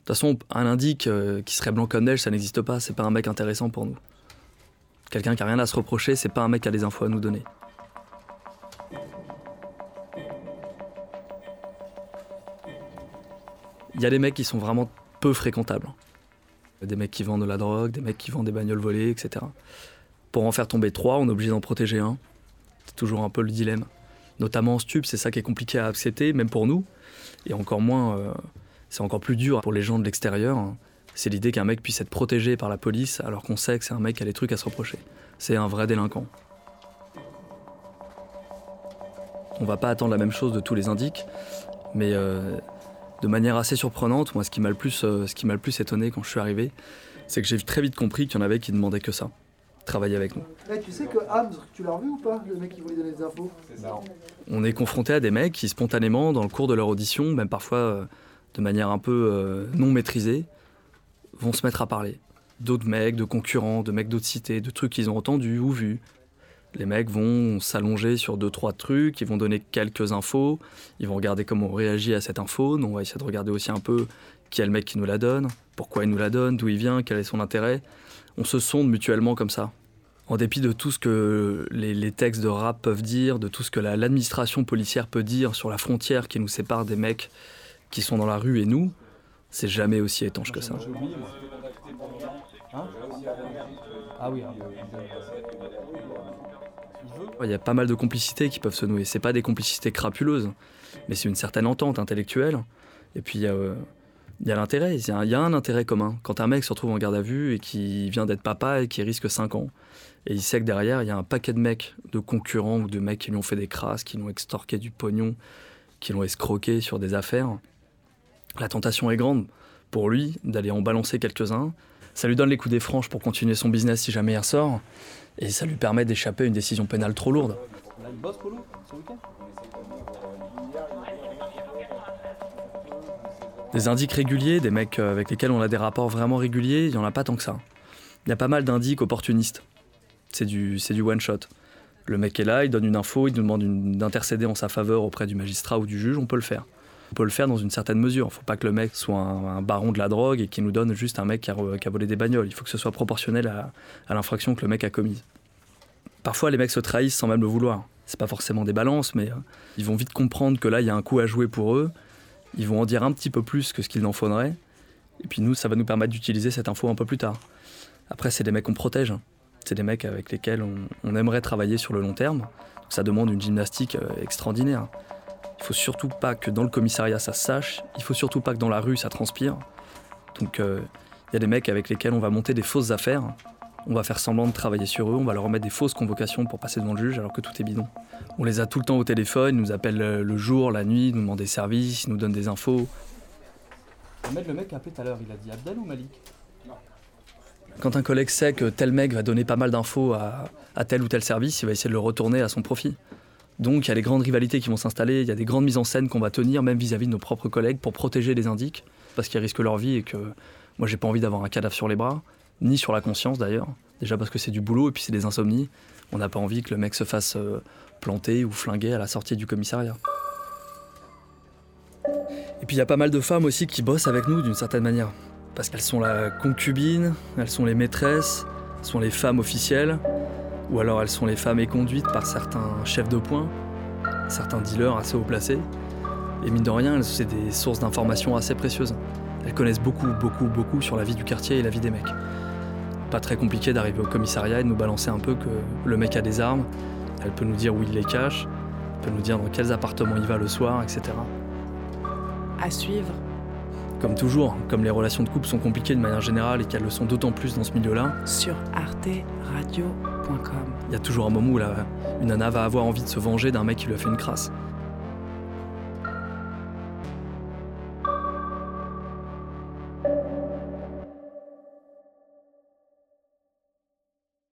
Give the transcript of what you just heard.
toute façon, un indique euh, qui serait blanc comme neige, ça n'existe pas. C'est pas un mec intéressant pour nous. Quelqu'un qui a rien à se reprocher, c'est pas un mec qui a des infos à nous donner. Il y a des mecs qui sont vraiment peu fréquentables. Des mecs qui vendent de la drogue, des mecs qui vendent des bagnoles volées, etc. Pour en faire tomber trois, on est obligé d'en protéger un. C'est toujours un peu le dilemme. Notamment en stup, c'est ça qui est compliqué à accepter, même pour nous. Et encore moins, euh, c'est encore plus dur pour les gens de l'extérieur. C'est l'idée qu'un mec puisse être protégé par la police alors qu'on sait que c'est un mec qui a des trucs à se reprocher. C'est un vrai délinquant. On va pas attendre la même chose de tous les indiques, mais euh, de manière assez surprenante, moi ce qui m'a le plus, euh, ce qui m'a le plus étonné quand je suis arrivé, c'est que j'ai très vite compris qu'il y en avait qui demandaient que ça, travailler avec nous. Eh, tu sais que Hams, tu l'as revu ou pas, le mec qui voulait donner des infos On est confronté à des mecs qui spontanément, dans le cours de leur audition, même parfois euh, de manière un peu euh, non maîtrisée, vont se mettre à parler. D'autres mecs, de concurrents, de mecs d'autres cités, de trucs qu'ils ont entendus ou vus. Les mecs vont s'allonger sur deux, trois trucs, ils vont donner quelques infos, ils vont regarder comment on réagit à cette info. Nous, on va essayer de regarder aussi un peu qui est le mec qui nous la donne, pourquoi il nous la donne, d'où il vient, quel est son intérêt. On se sonde mutuellement comme ça. En dépit de tout ce que les, textes de rap peuvent dire, de tout ce que la- l'administration policière peut dire sur la frontière qui nous sépare des mecs qui sont dans la rue et nous, c'est jamais aussi étanche que ça. Ah oui. Il y a pas mal de complicités qui peuvent se nouer. C'est pas des complicités crapuleuses, mais c'est une certaine entente intellectuelle. Et puis il y a, euh, a l'intérêt. Il y y a un intérêt commun. Quand un mec se retrouve en garde à vue et qui vient d'être papa et qui risque 5 ans, et il sait que derrière il y a un paquet de mecs, de concurrents ou de mecs qui lui ont fait des crasses, qui l'ont extorqué du pognon, qui l'ont escroqué sur des affaires, la tentation est grande pour lui d'aller en balancer quelques-uns. Ça lui donne les coups des franches pour continuer son business si jamais il ressort. Et ça lui permet d'échapper à une décision pénale trop lourde. Des indices réguliers, des mecs euh, avec lesquels on a des rapports vraiment réguliers, il n'y en a pas tant que ça. Il y a pas mal d'indices opportunistes. C'est du, du one-shot. Le mec est là, il donne une info, il nous demande d'intercéder en sa faveur auprès du magistrat ou du juge, on peut le faire. On peut le faire dans une certaine mesure. Il faut pas que le mec soit un, baron de la drogue et qu'il nous donne juste un mec qui a, volé des bagnoles. Il faut que ce soit proportionnel à, l'infraction que le mec a commise. Parfois, les mecs se trahissent sans même le vouloir. C'est pas forcément des balances, mais euh, ils vont vite comprendre que là, il y a un coup à jouer pour eux. Ils vont en dire un petit peu plus que ce qu'il en faudrait. Et puis nous, ça va nous permettre d'utiliser cette info un peu plus tard. Après, c'est des mecs qu'on protège. C'est des mecs avec lesquels on, aimerait travailler sur le long terme. Ça demande une gymnastique euh, extraordinaire. Il faut surtout pas que dans le commissariat ça se sache. Il faut surtout pas que dans la rue ça transpire. Donc euh, il y a des mecs avec lesquels on va monter des fausses affaires. On va faire semblant de travailler sur eux. On va leur remettre des fausses convocations pour passer devant le juge alors que tout est bidon. On les a tout le temps au téléphone. Ils nous appellent euh, le jour, la nuit, ils nous demandent des services, ils nous donnent des infos. Ahmed, le mec a appelé tout à l'heure, il a dit Abdel ou Malik? Quand un collègue sait que tel mec va donner pas mal d'infos à, à tel ou tel service, il va essayer de le retourner à son profit. Donc il y a des grandes rivalités qui vont s'installer, il y a des grandes mises en scène qu'on va tenir même vis-à-vis de nos propres collègues pour protéger les indiques, parce qu'ils risquent leur vie et que moi j'ai pas envie d'avoir un cadavre sur les bras, ni sur la conscience d'ailleurs. Déjà parce que c'est du boulot et puis c'est des insomnies. On n'a pas envie que le mec se fasse euh, planter ou flinguer à la sortie du commissariat. Et puis il y a pas mal de femmes aussi qui bossent avec nous d'une certaine manière. Parce qu'elles sont la concubine, elles sont les maîtresses, elles sont les femmes officielles, ou alors elles sont les femmes éconduites par certains chefs de poing, certains dealers assez haut placés. Et mine de rien, c'est des sources d'informations assez précieuses. Elles connaissent beaucoup, beaucoup, beaucoup sur la vie du quartier et la vie des mecs. Pas très compliqué d'arriver au commissariat et de nous balancer un peu que le mec a des armes, elle peut nous dire où il les cache, elle peut nous dire dans quels appartements il va le soir, etc. À suivre. Comme toujours, comme les relations de couple sont compliquées de manière générale et qu'elles le sont d'autant plus dans ce milieu-là, sur arteradio.com. il y a toujours un moment où la, une nana va avoir envie de se venger d'un mec qui lui a fait une crasse.